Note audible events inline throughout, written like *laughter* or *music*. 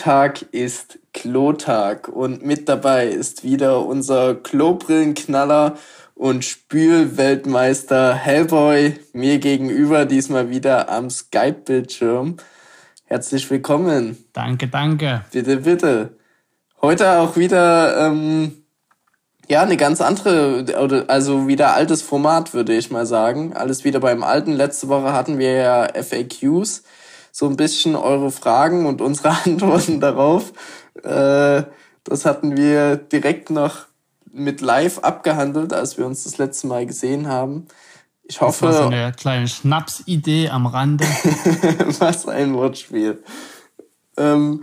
Montag ist Klotag und mit dabei ist wieder unser Klobrillenknaller und Spülweltmeister Hellboy mir gegenüber diesmal wieder am Skype-Bildschirm. Herzlich willkommen. Danke, danke. Bitte, bitte. Heute auch wieder ähm, ja eine ganz andere, oder also wieder altes Format, würde ich mal sagen. Alles wieder beim Alten. Letzte Woche hatten wir ja FAQs, so ein bisschen eure Fragen und unsere *laughs* Antworten darauf. Äh, das hatten wir direkt noch mit live abgehandelt, als wir uns das letzte Mal gesehen haben. Ich hoffe. Das war so eine kleine Schnapsidee am Rande. *laughs* Was ein Wortspiel. Ähm,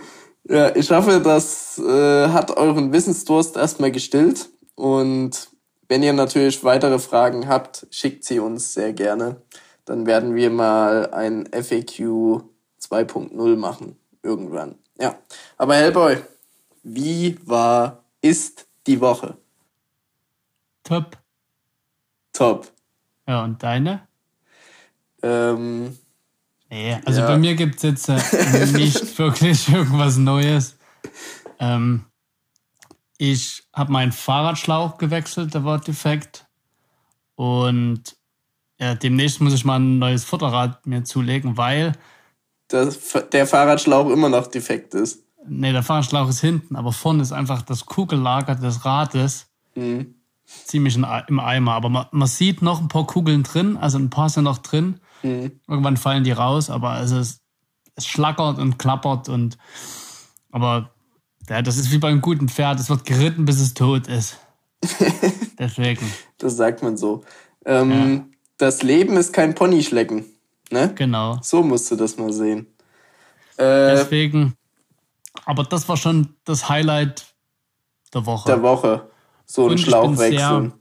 ja, ich hoffe, das äh, hat euren Wissensdurst erstmal gestillt. Und wenn ihr natürlich weitere Fragen habt, schickt sie uns sehr gerne. Dann werden wir mal ein FAQ 2.0 machen. Irgendwann. Ja. Aber Hellboy, wie war, ist die Woche? Top. Top. Ja, und deine? Ähm, nee, also ja. bei mir gibt es jetzt äh, nicht *laughs* wirklich irgendwas Neues. Ähm, ich habe meinen Fahrradschlauch gewechselt, der war defekt. Und ja, demnächst muss ich mal ein neues Futterrad mir zulegen, weil. Das, der Fahrradschlauch immer noch defekt ist. Nee, der Fahrradschlauch ist hinten, aber vorne ist einfach das Kugellager des Rades mhm. ziemlich im Eimer. Aber man, man, sieht noch ein paar Kugeln drin, also ein paar sind noch drin. Mhm. Irgendwann fallen die raus, aber es, es schlackert und klappert und aber ja, das ist wie beim guten Pferd, es wird geritten, bis es tot ist. *laughs* Deswegen. Das sagt man so. Ähm, ja. Das Leben ist kein Ponyschlecken. Ne? Genau. So musst du das mal sehen. Äh, Deswegen, aber das war schon das Highlight der Woche. Der Woche. So ein Schlauchwechsel.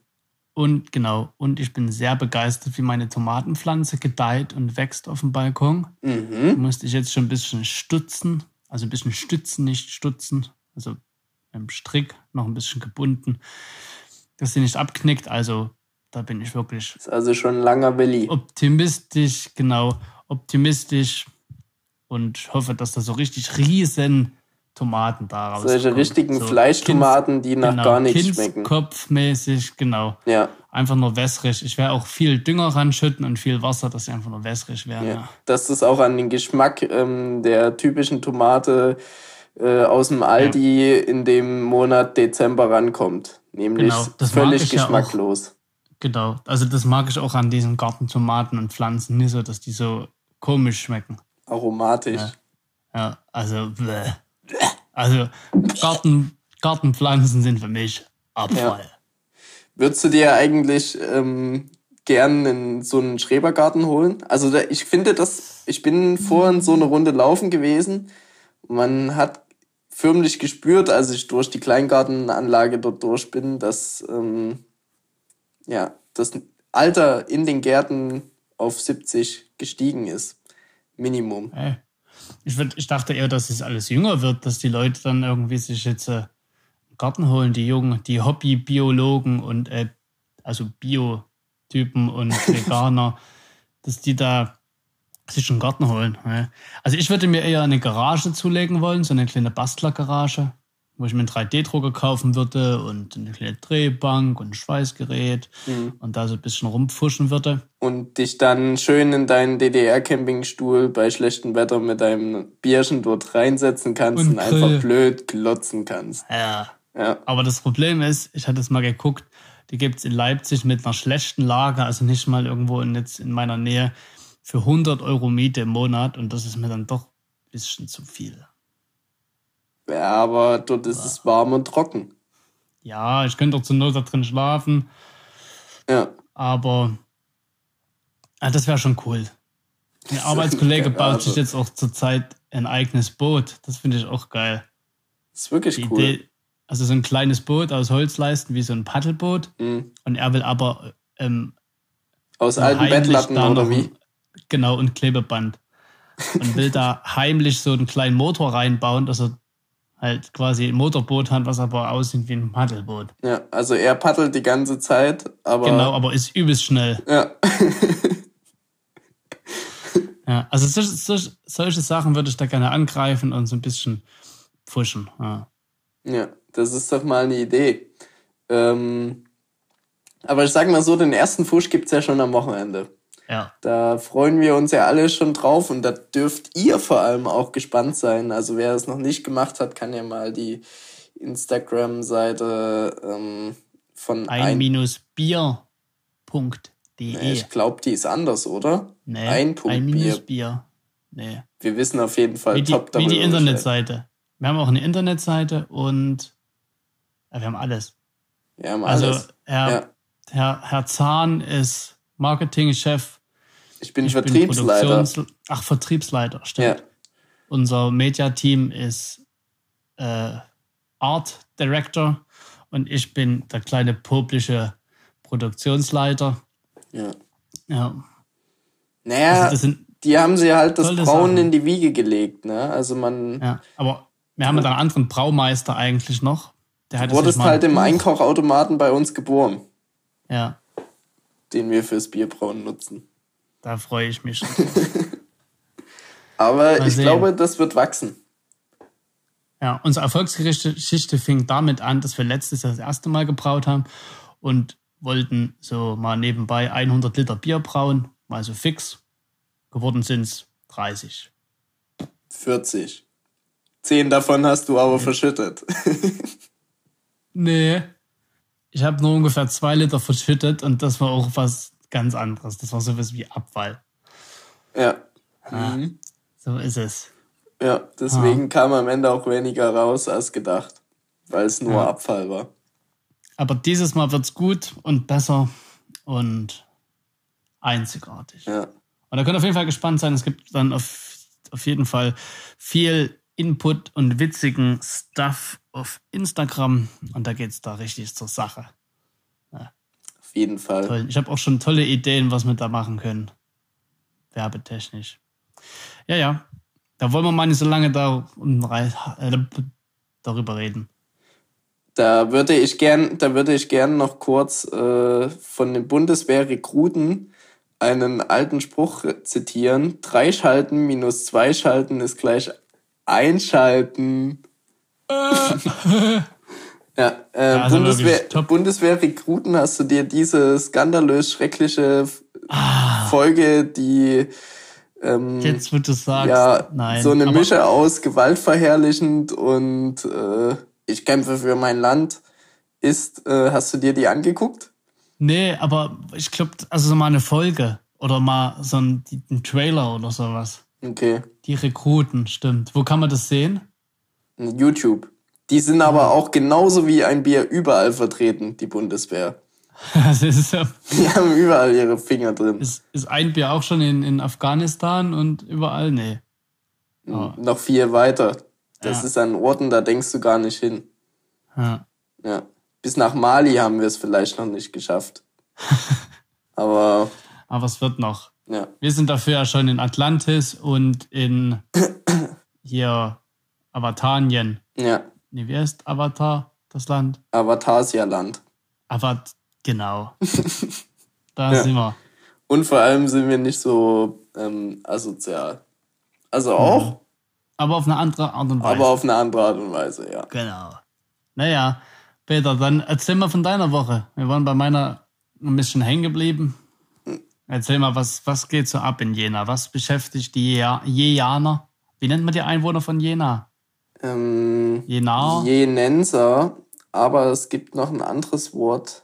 Und genau, und ich bin sehr begeistert, wie meine Tomatenpflanze gedeiht und wächst auf dem Balkon. Mhm. Musste ich jetzt schon ein bisschen stutzen, also ein bisschen stützen, nicht stutzen also im Strick noch ein bisschen gebunden, dass sie nicht abknickt. Also da bin ich wirklich. Das ist also schon ein langer Willi. Optimistisch, genau, optimistisch und hoffe, dass da so richtig riesen Tomaten daraus Solche kommen. richtigen so Fleischtomaten, Kinds, die nach genau, gar nichts schmecken. Kopfmäßig, genau. Ja. Einfach nur wässrig. Ich werde auch viel Dünger ranschütten und viel Wasser, dass sie einfach nur wässrig werden. Ja. ja. Dass das auch an den Geschmack ähm, der typischen Tomate äh, aus dem Aldi ja. in dem Monat Dezember rankommt. Nämlich genau, völlig geschmacklos. Genau, also das mag ich auch an diesen Gartentomaten und Pflanzen nicht so, dass die so komisch schmecken. Aromatisch. Ja, ja also, bleh. also Garten, Gartenpflanzen sind für mich Abfall. Ja. Würdest du dir eigentlich ähm, gern in so einen Schrebergarten holen? Also da, ich finde das, ich bin vorhin so eine Runde laufen gewesen. Man hat förmlich gespürt, als ich durch die Kleingartenanlage dort durch bin, dass ähm, ja, das Alter in den Gärten auf 70 gestiegen ist. Minimum. Hey. Ich, würd, ich dachte eher, dass es alles jünger wird, dass die Leute dann irgendwie sich jetzt äh, einen Garten holen, die Jungen, die Hobbybiologen und äh, also Biotypen und *laughs* Veganer, dass die da sich einen Garten holen. Also ich würde mir eher eine Garage zulegen wollen, so eine kleine Bastlergarage, wo ich mir einen 3D-Drucker kaufen würde und eine kleine Drehbank und ein Schweißgerät mhm. und da so ein bisschen rumpfuschen würde. Und dich dann schön in deinen DDR-Campingstuhl bei schlechtem Wetter mit deinem Bierchen dort reinsetzen kannst und, und einfach blöd glotzen kannst. Ja. ja. Aber das Problem ist, ich hatte es mal geguckt, die gibt es in Leipzig mit einer schlechten Lage, also nicht mal irgendwo in, jetzt in meiner Nähe für 100 Euro Miete im Monat und das ist mir dann doch ein bisschen zu viel. Ja, aber dort ist es warm und trocken. Ja, ich könnte auch zur Not da drin schlafen. Ja. Aber ja, das wäre schon cool. Ein *laughs* Arbeitskollege baut sich jetzt auch zurzeit ein eigenes Boot. Das finde ich auch geil. Das ist wirklich Die cool. Idee, also so ein kleines Boot aus Holzleisten wie so ein Paddelboot. Mhm. Und er will aber ähm, aus alten Bettlatten oder wie? Genau, und Klebeband. Und will da *laughs* heimlich so einen kleinen Motor reinbauen, dass er halt quasi ein Motorboot hat, was aber aussieht wie ein Paddelboot. Ja, also er paddelt die ganze Zeit, aber. Genau, aber ist übelst schnell. Ja. *laughs* Ja, also solche, solche, solche Sachen würde ich da gerne angreifen und so ein bisschen pfuschen. Ja, Ja, das ist doch mal eine Idee. Ähm, aber ich sag mal so, den ersten Fusch gibt's ja schon am Wochenende. Ja. Da freuen wir uns ja alle schon drauf und da dürft ihr vor allem auch gespannt sein. Also wer es noch nicht gemacht hat, kann ja mal die Instagram-Seite ähm, von ein, ein-bier.de. ich glaube, die ist anders, oder? Nee, ein Punkt ein Bier. Nee. Wir wissen auf jeden Fall Wie die, top wie darüber die Bescheid. Internetseite. Wir haben auch eine Internetseite und ja, wir haben alles. Ja, haben Also alles. Herr, Ja. Herr, Herr Zahn ist Marketingchef. Ich bin Ich bin Vertriebsleiter. Produktions- Ach, Vertriebsleiter, stimmt. ja. Unser Media-Team ist äh, Art Director und ich bin der kleine poplische Produktionsleiter. ja. Ja, Naja, also das sind, die haben sie halt das Brauen in die Wiege gelegt, ne? Also man ja, aber wir haben ja dann einen anderen Braumeister eigentlich noch. Der hat wurdest sich mal halt im Einkochautomaten bei uns geboren, Ja, den wir fürs Bierbrauen nutzen. Da freue ich mich. *laughs* Aber Mal ich sehen. glaube, das wird wachsen. Ja, unsere Erfolgsgeschichte fing damit an, dass wir letztes Jahr das erste Mal gebraut haben und wollten so mal nebenbei 100 Liter Bier brauen, mal so fix. Geworden sind es 30. 40. Zehn davon hast du aber verschüttet. *laughs* Nee. Ich habe nur ungefähr zwei Liter verschüttet und das war auch was ganz anderes. Das war sowas wie Abfall. ja. Ah, So ist es. Ja, deswegen kam am Ende auch weniger raus als gedacht. Weil es nur Ja. Abfall war. Aber dieses Mal wird's gut und besser und einzigartig. Ja. Und da könnt ihr auf jeden Fall gespannt sein. Es gibt dann auf, auf jeden Fall viel Input und witzigen Stuff auf Instagram. Und da geht's da richtig zur Sache. Jeden Fall. Toll. Ich habe auch schon tolle Ideen, was wir da machen können. Werbetechnisch. Ja, ja. Da wollen wir mal nicht so lange da, äh, darüber reden. Da würde ich gern, da würde ich gern noch kurz äh, von den Bundeswehrrekruten einen alten Spruch zitieren. Drei Schalten minus zwei Schalten ist gleich einschalten. *laughs* *laughs* ja, äh, Bundeswehr, wirklich top. Bundeswehrrekruten, hast du dir diese skandalös schreckliche Ah. Folge, die ähm, Jetzt, wo du sagst, ja, nein. so eine Mische aus gewaltverherrlichend und äh, ich kämpfe für mein Land ist, äh, hast du dir die angeguckt? Nee, aber ich glaube, also so mal eine Folge oder mal so ein, ein Trailer oder sowas. Okay, Die Rekruten, stimmt. Wo kann man das sehen? YouTube. Die sind aber auch genauso wie ein Bier überall vertreten, die Bundeswehr. *laughs* Das ist, ja- Die haben überall ihre Finger drin. ist, ist ein Bier auch schon in, in Afghanistan und überall? Nee. Oh. Noch viel weiter. Das Ja. ist an Orten, da denkst du gar nicht hin. Ja. Ja. Bis nach Mali haben wir es vielleicht noch nicht geschafft. *laughs* aber Aber es wird noch. ja, Wir sind dafür ja schon in Atlantis und in *coughs* hier Avatanien. ja. Nee, wie heißt Avatar, das Land? Avatarsia-Land. Avat, genau. *laughs* Da Ja. sind wir. Und vor allem sind wir nicht so ähm, asozial. Also auch, Aber auf eine andere Art und Weise. aber auf eine andere Art und Weise, ja. Genau. Naja, Peter, dann erzähl mal von deiner Woche. Wir waren bei meiner ein bisschen hängen geblieben. Erzähl mal, was, was geht so ab in Jena? Was beschäftigt die Jenaer? Wie nennt man die Einwohner von Jena? Ähm, Jena? Jenenser, aber es gibt noch ein anderes Wort.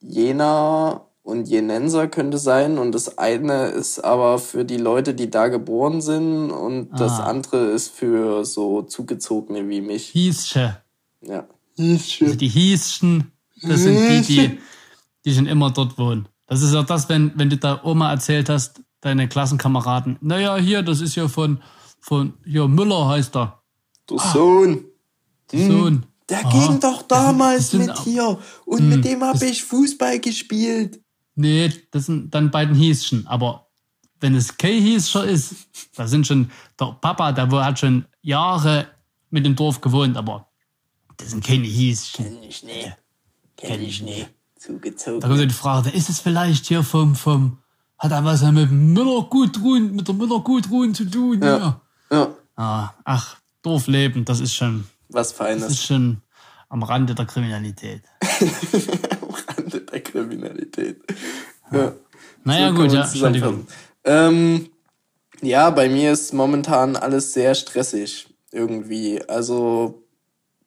Jena und Jenenser könnte sein und das eine ist aber für die Leute, die da geboren sind und das Ah. andere ist für so Zugezogene wie mich. Hiesche. Ja. Also die Hieschen, das sind die, die, die schon immer dort wohnen. Das ist auch das, wenn, wenn du da Oma erzählt hast, deine Klassenkameraden. Naja, hier, das ist ja von, von, hier, Müller heißt er. Du Sohn. Der Sohn. Der Aha. ging doch damals sind mit hier und mit dem habe ich Fußball gespielt. Nee, das sind dann beiden Hieschen. Aber wenn es kein Hiescher ist, da sind schon, der Papa, der hat schon Jahre mit dem Dorf gewohnt, aber das sind keine Hieschen. Kenn ich nicht. Kenn ich nicht. Zugezogen. Da kommt so die Frage, ist es vielleicht hier vom, vom hat aber was mit Müller-Gudrun, mit der Müller-Gudrun zu tun. Ja. ja. Ja. Ah, ach, Dorfleben, das ist schon. Was Feines. Das ist schon am Rande der Kriminalität. *laughs* am Rande der Kriminalität. Ja. Naja, so gut, ja, Entschuldigung. Ähm, ja, bei mir ist momentan alles sehr stressig irgendwie. Also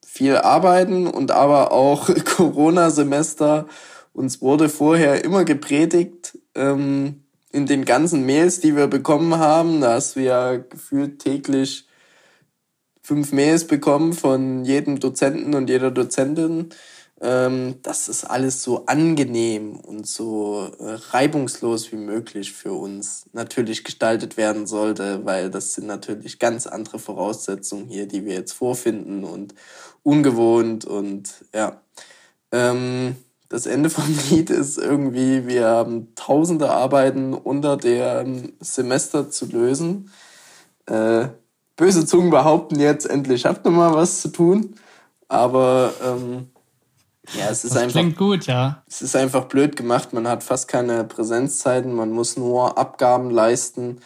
viel arbeiten und aber auch *laughs* Corona-Semester. Uns wurde vorher immer gepredigt, ähm, in den ganzen Mails, die wir bekommen haben, dass wir gefühlt täglich fünf Mails bekommen von jedem Dozenten und jeder Dozentin, ähm, dass es alles so angenehm und so äh, reibungslos wie möglich für uns natürlich gestaltet werden sollte, weil das sind natürlich ganz andere Voraussetzungen hier, die wir jetzt vorfinden und ungewohnt und ja. Ähm, das Ende vom *laughs* Lied ist irgendwie, wir haben tausende Arbeiten unter dem Semester zu lösen. Äh, böse Zungen behaupten jetzt, endlich habt ihr mal was zu tun. Aber ähm, ja, es ist das einfach. Klingt gut, ja. Es ist einfach blöd gemacht. Man hat fast keine Präsenzzeiten. Man muss nur Abgaben leisten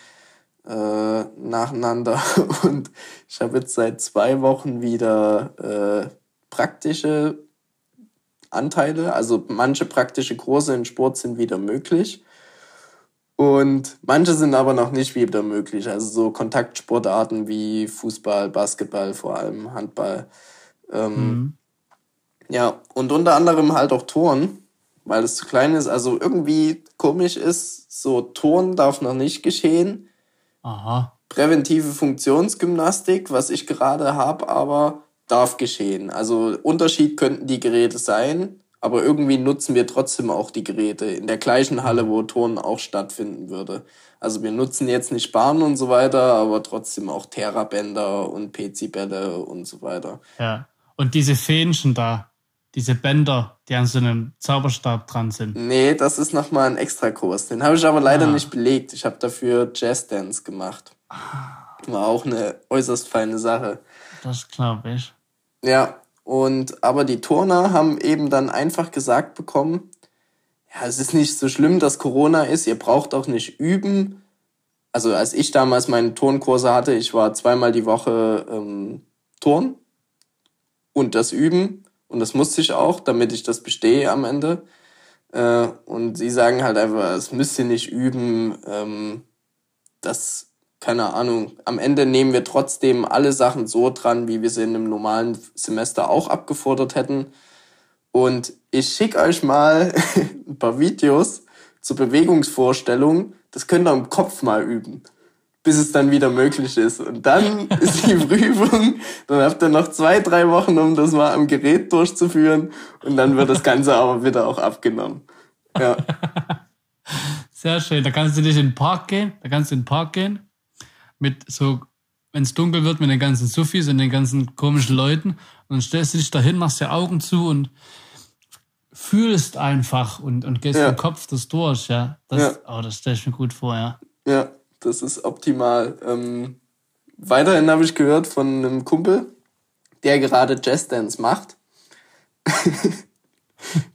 äh, nacheinander. *laughs* Und ich habe jetzt seit zwei Wochen wieder äh, praktische Anteile. Also manche praktische Kurse in Sport sind wieder möglich. Und manche sind aber noch nicht wieder möglich. Also so Kontaktsportarten wie Fußball, Basketball, vor allem Handball. Ähm, mhm. Ja, und unter anderem halt auch Turnen, weil es zu klein ist. Also irgendwie komisch ist, so Turnen darf noch nicht geschehen. Aha. Präventive Funktionsgymnastik, was ich gerade habe, aber darf geschehen. Also Unterschied könnten die Geräte sein, aber irgendwie nutzen wir trotzdem auch die Geräte in der gleichen Halle, wo Turnen auch stattfinden würde. Also wir nutzen jetzt nicht Bahnen und so weiter, aber trotzdem auch Terrabänder und PC-Bälle und so weiter. Ja. Und diese Fähnchen da, diese Bänder, die an so einem Zauberstab dran sind. Nee, das ist nochmal ein Extrakurs. Den habe ich aber leider ah. nicht belegt. Ich habe dafür Jazzdance gemacht. Ah. War auch eine äußerst feine Sache. Das glaube ich. Ja, und aber die Turner haben eben dann einfach gesagt bekommen, ja, es ist nicht so schlimm, dass Corona ist, ihr braucht auch nicht üben. Also als ich damals meine Turnkurse hatte, ich war zweimal die Woche ähm, Turn und das Üben und das musste ich auch, damit ich das bestehe am Ende. Äh, und sie sagen halt einfach, es müsst ihr nicht üben, ähm, das keine Ahnung, am Ende nehmen wir trotzdem alle Sachen so dran, wie wir sie in einem normalen Semester auch abgefordert hätten. Und ich schicke euch mal *laughs* ein paar Videos zur Bewegungsvorstellung. Das könnt ihr im Kopf mal üben, bis es dann wieder möglich ist. Und dann *laughs* ist die Prüfung. Dann habt ihr noch zwei, drei Wochen, um das mal am Gerät durchzuführen. Und dann wird das Ganze aber wieder auch abgenommen. Ja. *laughs* Sehr schön. Da kannst du nicht in den Park gehen. Da kannst du in den Park gehen mit so, wenn es dunkel wird, mit den ganzen Suffis und den ganzen komischen Leuten. Und dann stellst du dich dahin, machst dir Augen zu und fühlst einfach und, und gehst ja. im Kopf das durch, ja. Das, ja. Oh, das stelle ich mir gut vor, ja. Ja, das ist optimal. Ähm, weiterhin habe ich gehört von einem Kumpel, der gerade Jazzdance macht. *laughs*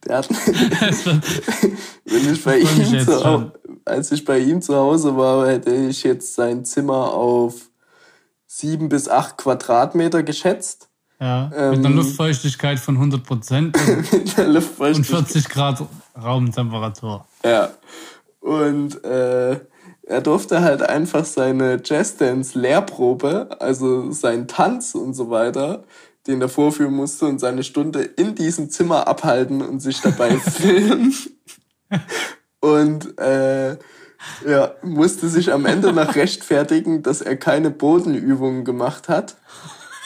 der hat, *laughs* wenn ich bei ihm zu, als ich bei ihm zu Hause war, hätte ich jetzt sein Zimmer auf sieben bis acht Quadratmeter geschätzt. Ja, ähm, *laughs* mit einer Luftfeuchtigkeit von 100 Prozent und, und 40 Grad Raumtemperatur. Ja, und äh, er durfte halt einfach seine Jazzdance-Lehrprobe, also seinen Tanz und so weiter, den er vorführen musste und seine Stunde in diesem Zimmer abhalten und sich dabei *laughs* filmen. und äh, ja, musste sich am Ende noch rechtfertigen, dass er keine Bodenübungen gemacht hat,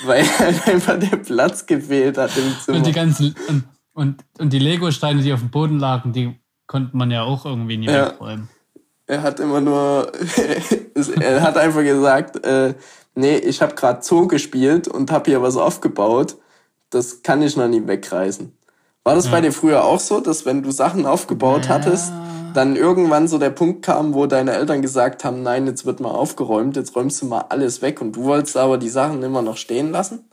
weil halt *laughs* einfach der Platz gefehlt hat im Zimmer. Und die ganzen und, und, und die Lego-Steine, die auf dem Boden lagen, die konnte man ja auch irgendwie nie ja. wegräumen. Er hat immer nur, *laughs* er hat einfach gesagt, äh, nee, ich habe gerade Zoo gespielt und habe hier was aufgebaut. Das kann ich noch nie wegreißen. War das ja. bei dir früher auch so, dass wenn du Sachen aufgebaut ja. hattest, dann irgendwann so der Punkt kam, wo deine Eltern gesagt haben, nein, jetzt wird mal aufgeräumt, jetzt räumst du mal alles weg und du wolltest aber die Sachen immer noch stehen lassen?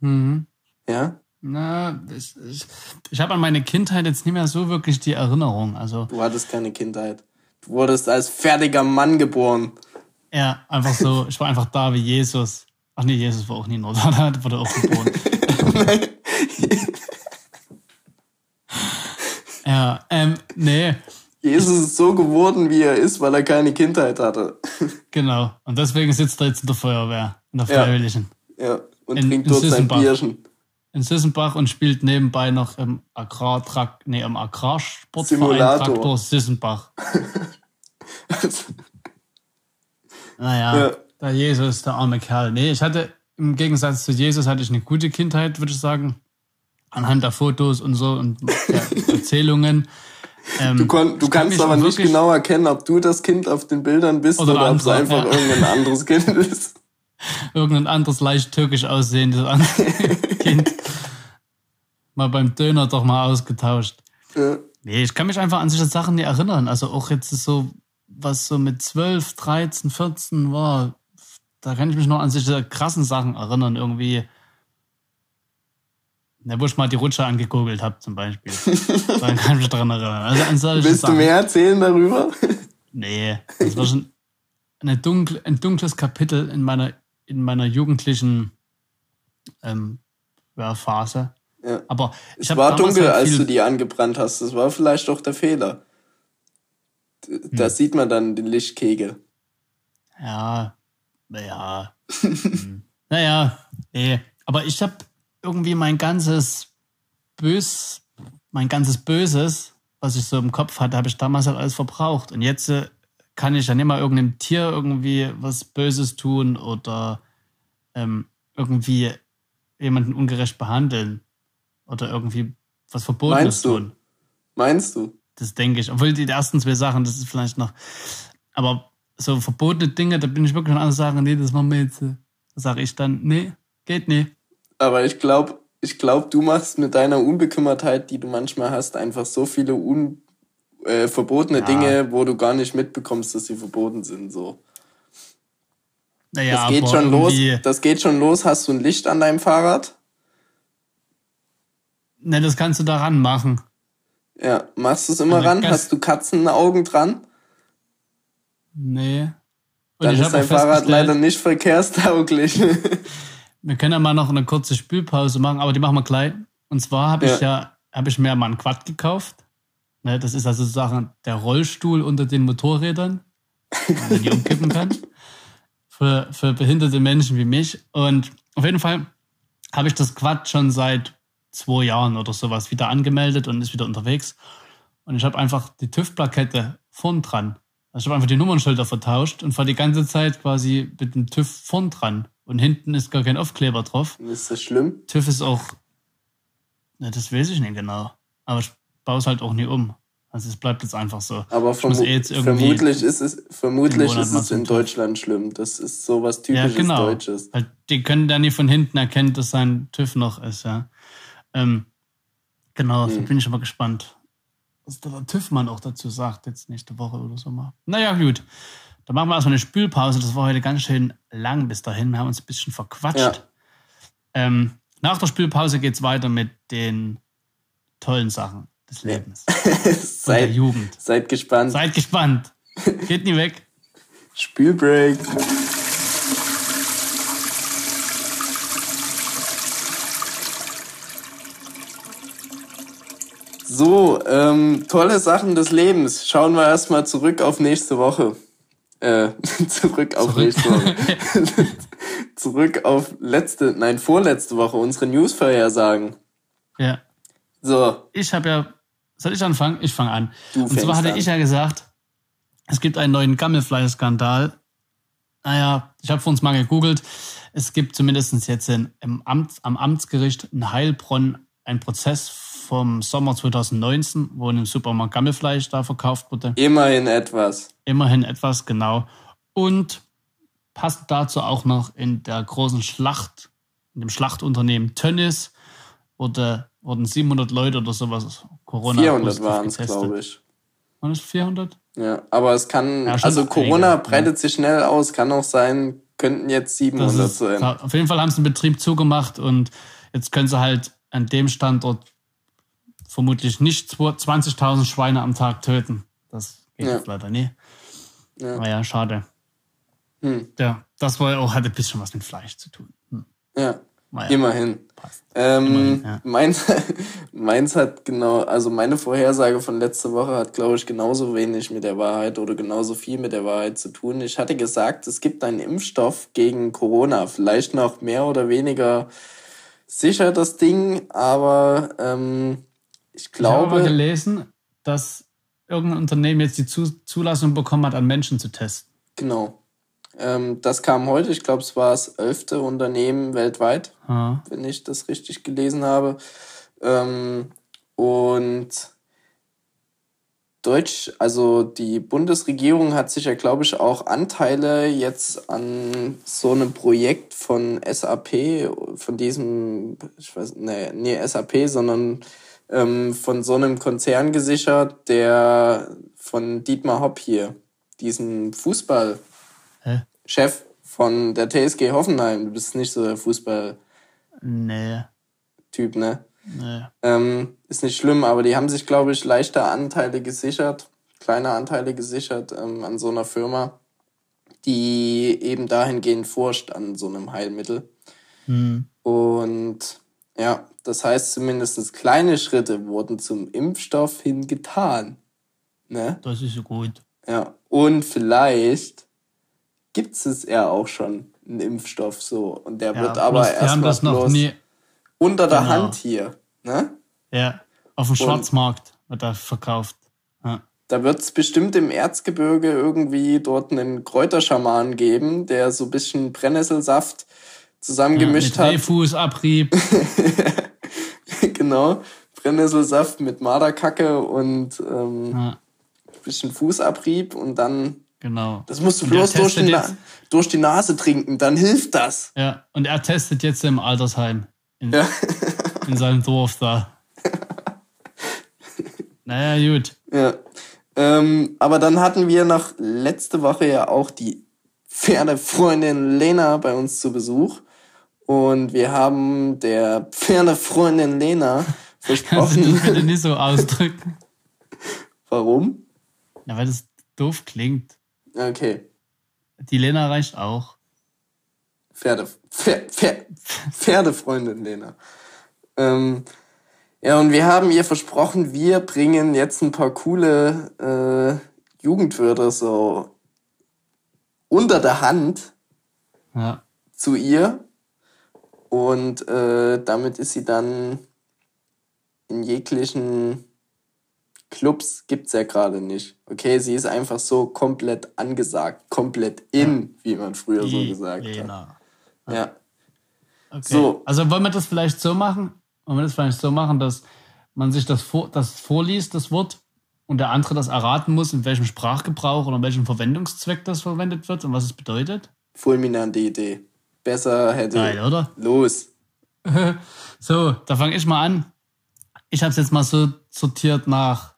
Mhm. Ja? Na, ich, ich, ich habe an meine Kindheit jetzt nicht mehr so wirklich die Erinnerung. Also, du hattest keine Kindheit. Du wurdest als fertiger Mann geboren. Ja, einfach so, ich war einfach da wie Jesus. Ach nee, Jesus war auch nie da, *laughs* da wurde auch geboren. *laughs* ja, ähm, nee. Jesus ist so geworden, wie er ist, weil er keine Kindheit hatte. *laughs* Genau. Und deswegen sitzt er jetzt in der Feuerwehr, in der Freiwilligen. Ja, ja. und in, trinkt dort sein Bierchen. In Sissenbach und spielt nebenbei noch im Agrartrakt, nee, im Agrarsportverein Traktor Sissenbach. *laughs* naja, ja. der Jesus, der arme Kerl. Nee, ich hatte, im Gegensatz zu Jesus, hatte ich eine gute Kindheit, würde ich sagen. Anhand der Fotos und so und der *laughs* Erzählungen. Ähm, du, kon, du kannst aber nicht genau erkennen, ob du das Kind auf den Bildern bist oder, oder ob es einfach irgendein anderes Kind *laughs* ist. Irgendein anderes leicht türkisch aussehendes *laughs* Kind. Mal beim Döner doch mal ausgetauscht. Ja. Nee, ich kann mich einfach an solche Sachen nicht erinnern. Also auch jetzt so, was so mit 12, 13, 14 war, da kann ich mich noch an solche krassen Sachen erinnern. Irgendwie, na, wo ich mal die Rutsche angekugelt habe, zum Beispiel. *laughs* da kann ich mich dran erinnern. Also an solche Willst Sachen. du mehr erzählen darüber? Nee, das war schon dunkle, ein dunkles Kapitel in meiner, in meiner jugendlichen ähm, Phase. Ja. Aber ich es war dunkel, halt als du die angebrannt hast. Das war vielleicht doch der Fehler. Da hm. sieht man dann den Lichtkegel. Ja, naja. hm. Naja, nee. Aber ich habe irgendwie mein ganzes Bös, mein ganzes Böses, was ich so im Kopf hatte, habe ich damals halt alles verbraucht. Und jetzt äh, kann ich ja nicht mal irgendeinem Tier irgendwie was Böses tun oder ähm, irgendwie jemanden ungerecht behandeln oder irgendwie was Verbotenes Meinst du? tun. Meinst du? Das denke ich. Obwohl die ersten zwei Sachen, das ist vielleicht noch. Aber so verbotene Dinge, da bin ich wirklich an sagen, nee, das machen wir jetzt. Da sage ich dann, nee, geht nicht. Aber ich glaube, ich glaube, du machst mit deiner Unbekümmertheit, die du manchmal hast, einfach so viele un, äh, verbotene ja. Dinge, wo du gar nicht mitbekommst, dass sie verboten sind. So. Naja, das geht schon los. Das geht schon los. Hast du ein Licht an deinem Fahrrad? Ne, das kannst du daran machen. Ja, machst du es immer also ran? Hast du Katzenaugen dran? Nee. Und Dann ist dein Fahrrad leider nicht verkehrstauglich. *laughs* wir können ja mal noch eine kurze Spülpause machen, aber die machen wir gleich. Und zwar habe ich ja, habe ich mir mal einen Quad gekauft. Ne, das ist also sozusagen der Rollstuhl unter den Motorrädern, wenn man die umkippen kann. *laughs* Für, für behinderte Menschen wie mich. Und auf jeden Fall habe ich das Quad schon seit zwei Jahren oder sowas wieder angemeldet und ist wieder unterwegs. Und ich habe einfach die TÜV-Plakette vorn dran. Also ich habe einfach die Nummernschilder vertauscht und fahre die ganze Zeit quasi mit dem TÜV vorn dran. Und hinten ist gar kein Aufkleber drauf. Ist das schlimm? TÜV ist auch. Na, das weiß ich nicht genau. Aber ich baue es halt auch nie um. Also es bleibt jetzt einfach so. Aber vermu eh vermutlich ist es, vermutlich ist es in Deutschland schlimm. Das ist sowas typisches ja, genau. Deutsches. Halt, die können dann nicht von hinten erkennen, dass sein TÜV noch ist, ja. Ähm, genau, da bin ich aber gespannt, was der TÜV-Mann auch dazu sagt, jetzt nächste Woche oder so mal. Naja, gut. Dann machen wir erstmal eine Spülpause. Das war heute ganz schön lang bis dahin. Wir haben uns ein bisschen verquatscht. Ja. Ähm, nach der Spülpause geht es weiter mit den tollen Sachen des Lebens. *laughs* seid, Jugend. Seid gespannt. Seid gespannt. Geht nie weg. Spülbreak. So, ähm, tolle Sachen des Lebens. Schauen wir erstmal zurück auf nächste Woche. Äh, *laughs* zurück auf zurück. nächste Woche. *laughs* zurück auf letzte, nein, vorletzte Woche, unsere News-Vorhersagen. Ja. So. Ich habe ja, soll ich anfangen? Ich fange an. Du Und zwar hatte an. ich ja gesagt, es gibt einen neuen Gammelfleisch-Skandal. Naja, ich habe für uns mal gegoogelt. Es gibt zumindest jetzt in, im Amt, am Amtsgericht in Heilbronn einen Prozess vom Sommer 2019, wo in einem Supermarkt Gammelfleisch da verkauft wurde. Immerhin etwas. Immerhin etwas, genau. Und passt dazu auch noch in der großen Schlacht, in dem Schlachtunternehmen Tönnis, wurde, wurden 700 Leute oder sowas Corona 400 waren es, glaube ich. Waren es 400? Ja, aber es kann, ja, also Corona einige, breitet ja. sich schnell aus, kann auch sein, könnten jetzt 700 ist, sein. Auf jeden Fall haben sie den Betrieb zugemacht und jetzt können sie halt an dem Standort vermutlich nicht 20.000 Schweine am Tag töten. Das Geht ja. jetzt leider nie. Ja. Aber ja, schade. Hm. Ja, das war auch, hatte ein bisschen was mit Fleisch zu tun. Hm. Ja. Ja. Immerhin. Ähm, Immerhin ja. meins, *laughs* meins hat genau, also meine Vorhersage von letzter Woche hat, glaube ich, genauso wenig mit der Wahrheit oder genauso viel mit der Wahrheit zu tun. Ich hatte gesagt, es gibt einen Impfstoff gegen Corona, vielleicht noch mehr oder weniger sicher das Ding, aber ähm, ich glaube. Ich habe gelesen, dass irgendein Unternehmen jetzt die Zulassung bekommen hat, an Menschen zu testen. Genau. Ähm, das kam heute, ich glaube, es war das elfte Unternehmen weltweit, ah. wenn ich das richtig gelesen habe. Ähm, und Deutsch, also die Bundesregierung hat sich ja, glaube ich, auch Anteile jetzt an so einem Projekt von SAP, von diesem, ich weiß, nee, nee SAP, sondern ähm, von so einem Konzern gesichert, der von Dietmar Hopp hier, diesen Fußball, Hä? Chef von der TSG Hoffenheim. Du bist nicht so der Fußball. Nee. Typ, ne? Nee. Ähm, ist nicht schlimm, aber die haben sich, glaube ich, leichte Anteile gesichert, kleine Anteile gesichert ähm, an so einer Firma, die eben dahingehend forscht an so einem Heilmittel. Mhm. Und ja, das heißt zumindest kleine Schritte wurden zum Impfstoff hin getan. Ne? Das ist so gut. Ja, und vielleicht gibt es ja auch schon, einen Impfstoff so. Und der ja, wird aber erstmal bloß nie... unter der genau. Hand hier. Ne? Ja, auf dem Schwarzmarkt wird er verkauft. Ja. Da wird es bestimmt im Erzgebirge irgendwie dort einen Kräuterschaman geben, der so ein bisschen Brennnesselsaft zusammengemischt ja, mit hat. Fußabrieb. *laughs* genau. Brennnesselsaft mit Marderkacke und ähm, ja. bisschen Fußabrieb und dann Genau. Das musst du und bloß durch die, durch die, Nase trinken, dann hilft das. Ja, und er testet jetzt im Altersheim. In, ja. in seinem Dorf da. *laughs* naja, gut. Ja. Ähm, aber dann hatten wir noch letzte Woche ja auch die Pferdefreundin Lena bei uns zu Besuch. Und wir haben der Pferdefreundin Lena *laughs* versprochen. Kannst du das bitte nicht so ausdrücken? *laughs* Warum? Na, weil das doof klingt. Okay. Die Lena reicht auch. Pferde, Pferde, Pferde Pferdefreundin Lena. Ähm, ja, und wir haben ihr versprochen, wir bringen jetzt ein paar coole äh, Jugendwörter so unter der Hand ja. zu ihr. Und äh, damit ist sie dann in jeglichen Clubs gibt's ja gerade nicht. Okay, sie ist einfach so komplett angesagt, komplett in, ja. wie man früher Die so gesagt Lena. hat. Ja. Okay. So. Also wollen wir das vielleicht so machen? Wollen wir das vielleicht so machen, dass man sich das, vor, das vorliest, das Wort, und der andere das erraten muss, in welchem Sprachgebrauch oder in welchem Verwendungszweck das verwendet wird und was es bedeutet? Fulminante Idee. Besser hätte. Geil, oder? Los. *laughs* so, da fange ich mal an. Ich habe es jetzt mal so sortiert nach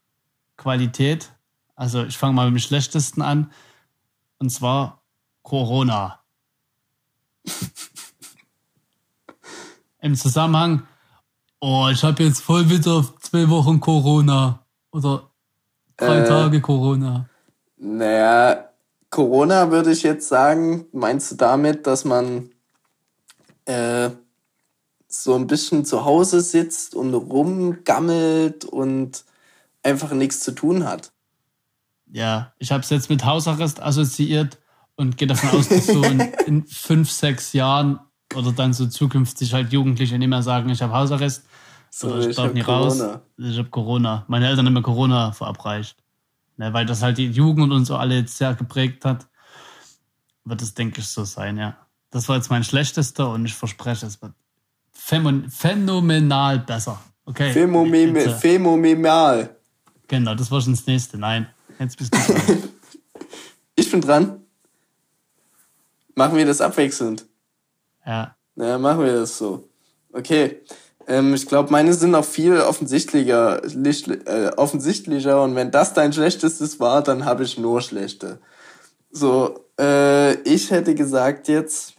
Qualität. Also ich fange mal mit dem schlechtesten an. Und zwar Corona. *laughs* Im Zusammenhang, oh, ich habe jetzt voll wieder zwei Wochen Corona. Oder drei äh, Tage Corona. Naja, Corona würde ich jetzt sagen, meinst du damit, dass man äh, so ein bisschen zu Hause sitzt und rumgammelt und einfach nichts zu tun hat. Ja, ich habe es jetzt mit Hausarrest assoziiert und gehe davon aus, dass so in, in, fünf, sechs Jahren oder dann so zukünftig halt Jugendliche nicht mehr sagen, ich habe Hausarrest so, oder ich, ich darf nie raus. Ich habe Corona. Meine Eltern haben mir Corona verabreicht. Ne, weil das halt die Jugend und so alle jetzt sehr geprägt hat, wird es, denke ich, so sein, ja. Das war jetzt mein schlechtester und ich verspreche, es wird phänomenal besser. Okay. Phänomenal. Genau, das war schon das nächste. Nein, jetzt bist du dran. *laughs* ich bin dran. Machen wir das abwechselnd. Ja. Ja, machen wir das so. Okay. Ähm, ich glaube, meine sind auch viel offensichtlicher, äh, offensichtlicher und wenn das dein schlechtestes war, dann habe ich nur schlechte. So, äh, ich hätte gesagt jetzt,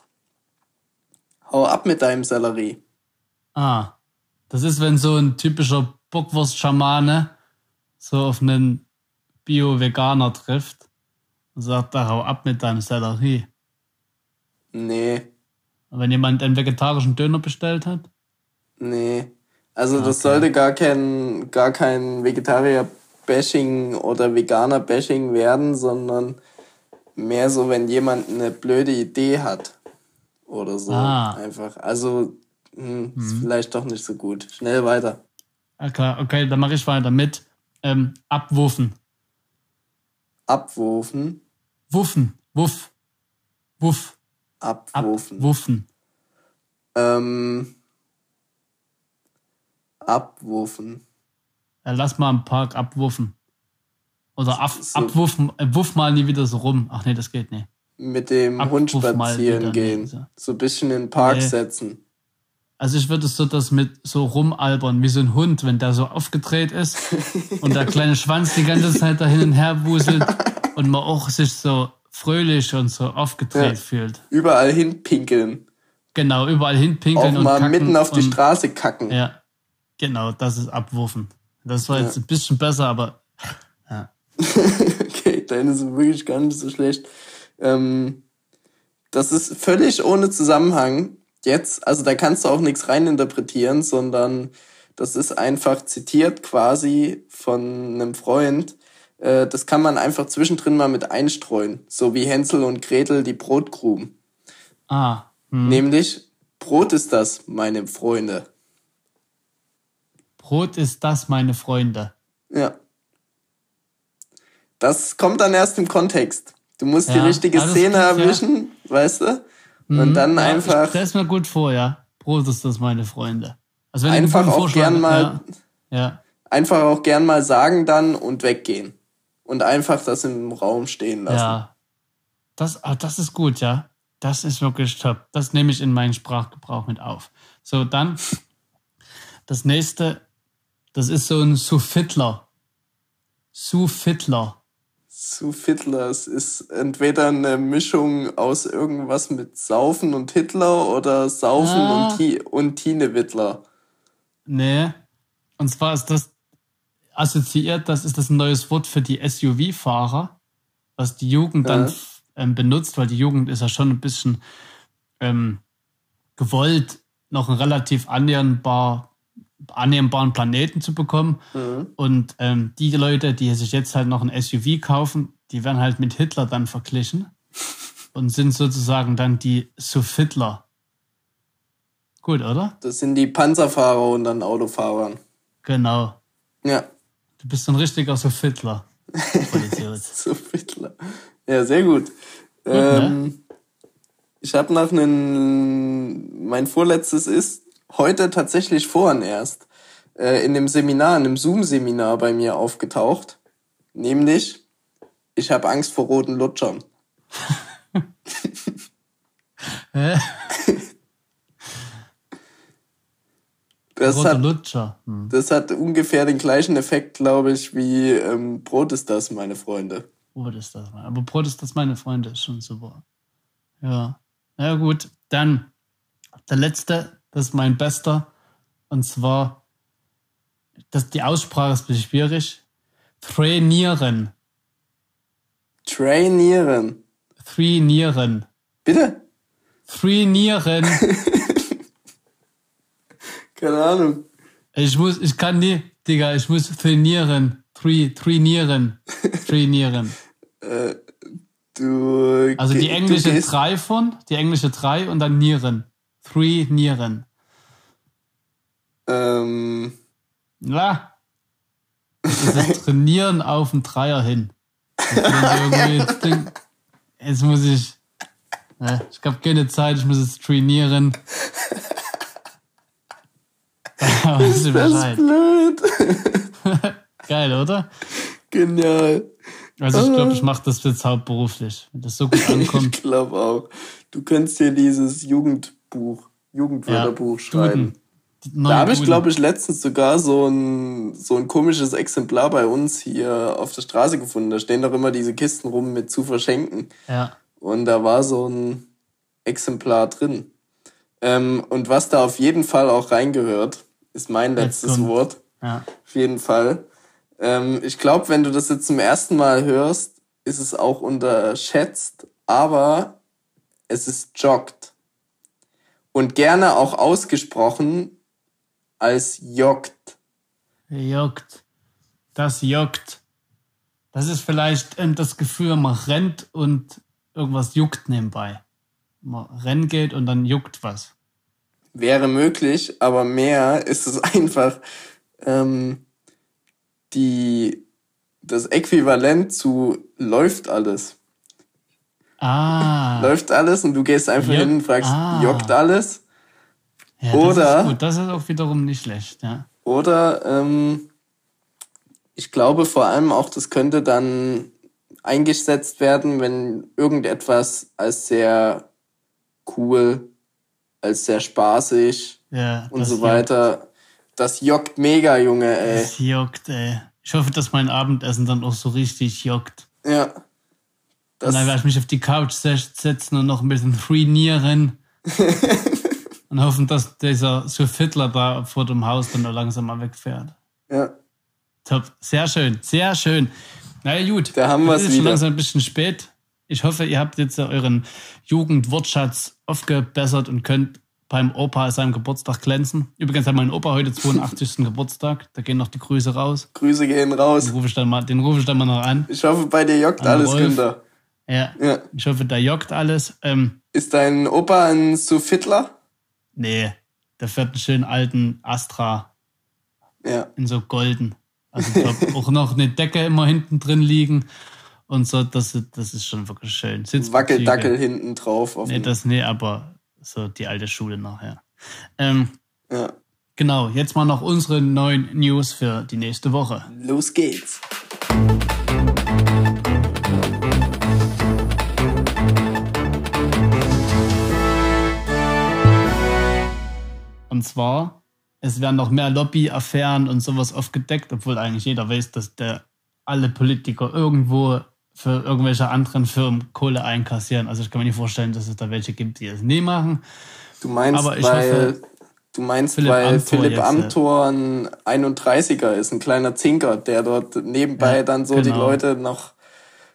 hau ab mit deinem Sellerie. Ah, das ist, wenn so ein typischer Bockwurst-Schamane so auf einen Bio-Veganer trifft und sagt, da hau ab mit deinem Sellerie. Nee. Und wenn jemand einen vegetarischen Döner bestellt hat? Nee. Also okay. das sollte gar kein, gar kein Vegetarier-Bashing oder Veganer-Bashing werden, sondern mehr so, wenn jemand eine blöde Idee hat. Oder so. Ah. Einfach. Also, hm, ist mhm. vielleicht doch nicht so gut. Schnell weiter. Okay, okay dann mache ich weiter mit ähm, Abwurfen. Abwurfen? Wuffen. Wuff. Wuff. Abwurfen. Abwurfen. Ähm, abwurfen. Ja, lass mal im Park abwurfen. Oder ab, so, abwurfen, äh, wuff mal nie wieder so rum. Ach nee, das geht nicht. Mit dem Abwurf Hund spazieren gehen. so. so. ein bisschen in den Park nee. setzen. Also ich würde so das mit so rumalbern, wie so ein Hund, wenn der so aufgedreht ist *laughs* und der kleine Schwanz die ganze Zeit da hin und her wuselt und man auch sich so fröhlich und so aufgedreht ja. fühlt. Überall hinpinkeln. Genau, überall hinpinkeln auch und mal mitten auf die Straße kacken. Ja, genau, das ist Abwurfen. Das war jetzt ja. ein bisschen besser, aber ja. *laughs* okay, deine sind wirklich gar nicht so schlecht. Ähm, das ist völlig ohne Zusammenhang jetzt. Also da kannst du auch nichts reininterpretieren, sondern das ist einfach zitiert quasi von einem Freund. Äh, das kann man einfach zwischendrin mal mit einstreuen. So wie Hänsel und Gretel die Brotkrumen. Ah. Hm. Nämlich, Brot ist das, meine Freunde. Brot ist das, meine Freunde. Ja. Das kommt dann erst im Kontext. Du musst ja, die richtige Szene erwischen, ja. weißt du? Und mhm. dann ja, einfach. Ich stell mir gut vor, ja. Brot ist das, meine Freunde. Also wenn einfach auch gern mal. Ja. Einfach auch gern mal sagen dann und weggehen. Und einfach das im Raum stehen lassen. Ja. Das, ah, das ist gut, ja. Das ist wirklich top. Das nehme ich in meinen Sprachgebrauch mit auf. So, dann das nächste, das ist so ein Sufittler. Sufittler. Zu Fiddlers ist entweder eine Mischung aus irgendwas mit Saufen und Hitler oder Saufen ah. und, Ti und Tine Wittler. Nee. Und zwar ist das assoziiert, das ist das ein neues Wort für die SUV-Fahrer, was die Jugend dann ja. ähm, benutzt, weil die Jugend ist ja schon ein bisschen ähm, gewollt, noch ein relativ annähernbar annehmbaren Planeten zu bekommen. Mhm. Und ähm, die Leute, die sich jetzt halt noch ein SUV kaufen, die werden halt mit Hitler dann verglichen *laughs* und sind sozusagen dann die Suffitler. Gut, oder? Das sind die Panzerfahrer und dann Autofahrern. Genau. Ja. Du bist ein richtiger Suffitler. Suffitler. *laughs* Ja, sehr gut. gut ne? ähm, ne? Ich habe noch einen, mein vorletztes ist, heute tatsächlich vorhin erst äh, in dem Seminar, in einem Zoom-Seminar bei mir aufgetaucht. Nämlich, ich habe Angst vor roten Lutschern. Hä? *laughs* Das Rote hat, Lutscher. Hm. das hat ungefähr den gleichen Effekt, glaube ich, wie ähm, Brot ist das, meine Freunde. Brot ist das, aber Brot ist das, meine Freunde, ist schon super. Ja. Na ja, gut, dann der letzte das ist mein bester. Und zwar, das, die Aussprache ist ein bisschen schwierig. Trainieren. Trainieren. Trainieren. Bitte? Trainieren. *laughs* Keine Ahnung. Ich muss, ich kann nie, Digga, ich muss trainieren. Tri, trainieren. Trainieren. *laughs* äh, du. Also die englische drei von, die englische drei und dann Nieren. Three Nieren. Ähm. Ja. Das Trainieren auf den Dreier hin. *laughs* Jetzt muss ich. Ich habe keine Zeit, ich muss jetzt trainieren. *laughs* ist das blöd. *laughs* Geil, oder? Genial. Also ich glaube, ich mache das jetzt hauptberuflich, wenn das so gut ankommt. ich glaube auch. Du könntest dir dieses Jugend Buch, Jugendwörterbuch ja, schreiben. Da habe ich, glaube ich, letztens sogar so ein, so ein komisches Exemplar bei uns hier auf der Straße gefunden. Da stehen doch immer diese Kisten rum mit zu verschenken. Ja. Und da war so ein Exemplar drin. Ähm, und was da auf jeden Fall auch reingehört, ist mein letztes Wort. Ja. Auf jeden Fall. Ähm, ich glaube, wenn du das jetzt zum ersten Mal hörst, ist es auch unterschätzt, aber es ist joggt. Und gerne auch ausgesprochen als joggt. Joggt. Das joggt. Das ist vielleicht ähm, das Gefühl, man rennt und irgendwas juckt nebenbei. Man rennen geht und dann juckt was. Wäre möglich, aber mehr ist es *laughs* einfach ähm, die, das Äquivalent zu läuft alles. Ah. Läuft alles und du gehst einfach hin und fragst, ah. jockt alles? Ja, Oder- Das ist, gut. das ist auch wiederum nicht schlecht, ja. Oder ähm, ich glaube vor allem auch, das könnte dann eingesetzt werden, wenn irgendetwas als sehr cool, als sehr spaßig ja und so juckt. weiter. Das jockt mega, Junge, ey. Das juckt, ey. Ich hoffe, dass mein Abendessen dann auch so richtig juckt. Ja. Und Das, dann werde ich mich auf die Couch se- setzen und noch ein bisschen trainieren. *laughs* und hoffen, dass dieser so Fiddler da vor dem Haus dann noch langsam mal wegfährt. ja. Top. Sehr schön, sehr schön. Na ja, gut. Da haben wir's Es ist schon langsam ein bisschen spät. Ich hoffe, ihr habt jetzt euren Jugendwortschatz aufgebessert und könnt beim Opa seinem Geburtstag glänzen. Übrigens hat mein Opa heute 82. *laughs* Geburtstag. Da gehen noch die Grüße raus. Grüße gehen raus. Den rufe ich dann mal, den rufe ich dann mal noch an. Ich hoffe, bei dir jockt An alles, Rolf. Günther. Ja. Ja. Ich hoffe, da jockt alles. Ähm, Ist dein Opa ein Sufittler? nee, der fährt einen schönen alten Astra Ja. in so golden. Also *laughs* ich glaube auch noch eine Decke immer hinten drin liegen und so. Das, das ist schon wirklich schön. Wackeldackel hinten drauf. Auf Nee, das nee, aber so die alte Schule nachher. Ähm, ja. genau, jetzt mal noch unsere neuen News für die nächste Woche. Los geht's. Und zwar, es werden noch mehr Lobby-Affären und sowas aufgedeckt, obwohl eigentlich jeder weiß, dass der alle Politiker irgendwo für irgendwelche anderen Firmen Kohle einkassieren. Also ich kann mir nicht vorstellen, dass es da welche gibt, die es nie machen. Du meinst, weil, hoffe, du meinst, Philipp weil Amthor Philipp jetzt, äh, Amthor ein 31er ist, ein kleiner Zinker, der dort nebenbei Ja, dann so die genau. Leute noch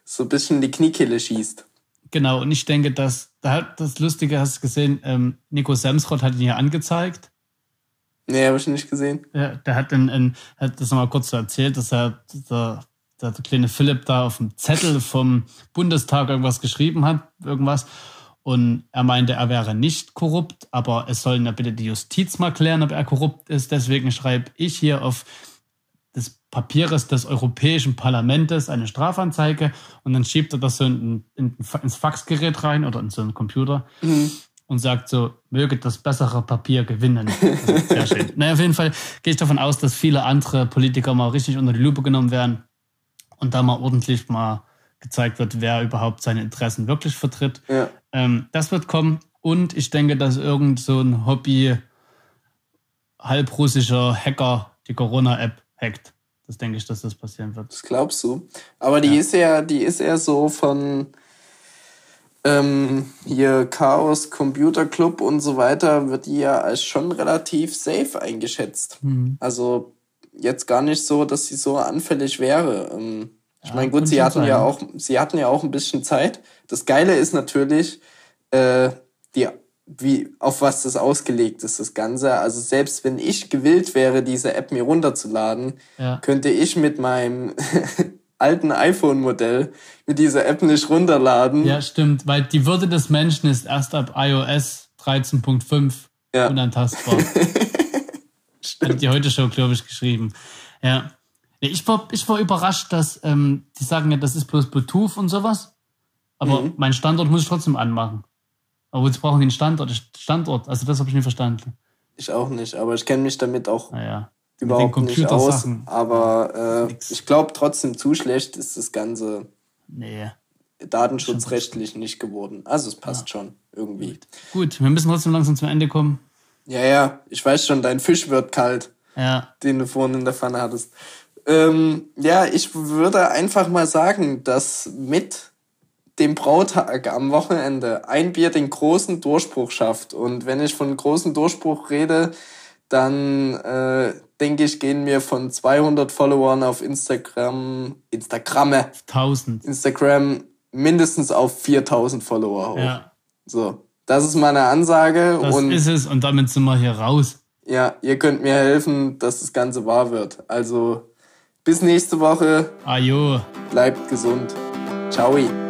so ein bisschen die Kniekehle schießt. Genau, und ich denke, dass das Lustige, hast du gesehen, ähm, Nico Semsrott hat ihn ja angezeigt. Nee, habe ich nicht gesehen. Ja, der hat, in, in, hat das nochmal kurz so erzählt, dass er der, der, der kleine Philipp da auf dem Zettel vom Bundestag irgendwas geschrieben hat, irgendwas. Und er meinte, er wäre nicht korrupt, aber es sollen ja bitte die Justiz mal klären, ob er korrupt ist. Deswegen schreibe ich hier auf des Papieres des Europäischen Parlaments eine Strafanzeige und dann schiebt er das so in, in, ins Faxgerät rein oder in so einen Computer und sagt so, möge das bessere Papier gewinnen. Also, sehr *laughs* schön. naja, auf jeden Fall gehe ich davon aus, dass viele andere Politiker mal richtig unter die Lupe genommen werden und da mal ordentlich mal gezeigt wird, wer überhaupt seine Interessen wirklich vertritt. Ja. Ähm, das wird kommen und ich denke, dass irgend so ein Hobby halbrussischer Hacker die Corona-App hackt. Das denke ich, dass das passieren wird. Das glaubst du. Aber die ist ja, die ist ja so von ähm, hier Chaos Computer Club und so weiter, wird die ja als schon relativ safe eingeschätzt. Mhm. Also jetzt gar nicht so, dass sie so anfällig wäre. Ähm, ich Ja, meine, gut, sie hatten ja sein. auch, sie hatten ja auch ein bisschen Zeit. Das Geile ist natürlich, äh, die, wie, auf was das ausgelegt ist, das Ganze. Also selbst wenn ich gewillt wäre, diese App mir runterzuladen, Ja. könnte ich mit meinem *laughs* alten iPhone-Modell mit dieser App nicht runterladen. ja, stimmt, weil die Würde des Menschen ist erst ab iOS 13.5 Ja. unantastbar. *laughs* Hat die heute Show, glaube ich, geschrieben. Ja. Ich war, ich war überrascht, dass ähm, die sagen ja, das ist bloß Bluetooth und sowas. Aber Mhm. mein Standort muss ich trotzdem anmachen. Aber jetzt brauchen die einen Standort. Standort. Also das habe ich nicht verstanden. Ich auch nicht, aber ich kenne mich damit auch Naja. Überhaupt nicht aus. Aber äh, ich glaube trotzdem, zu schlecht ist das Ganze Nee. datenschutzrechtlich nicht geworden. Also es passt schon irgendwie. Gut, wir müssen trotzdem langsam zum Ende kommen. Ja, ja, ich weiß schon, dein Fisch wird kalt, Ja. den du vorhin in der Pfanne hattest. Ähm, ja, ich würde einfach mal sagen, dass mit dem Brautag am Wochenende ein Bier den großen Durchbruch schafft. Und wenn ich von großen Durchbruch rede, dann äh, denke ich, gehen wir von 200 Followern auf Instagram, Instagramme, 1000. Instagram mindestens auf 4000 Follower hoch. Ja, So, das ist meine Ansage das und ist es. Und damit sind wir hier raus. ja, ihr könnt mir helfen, dass das Ganze wahr wird. Also bis nächste Woche, Ajo. bleibt gesund. Ciao.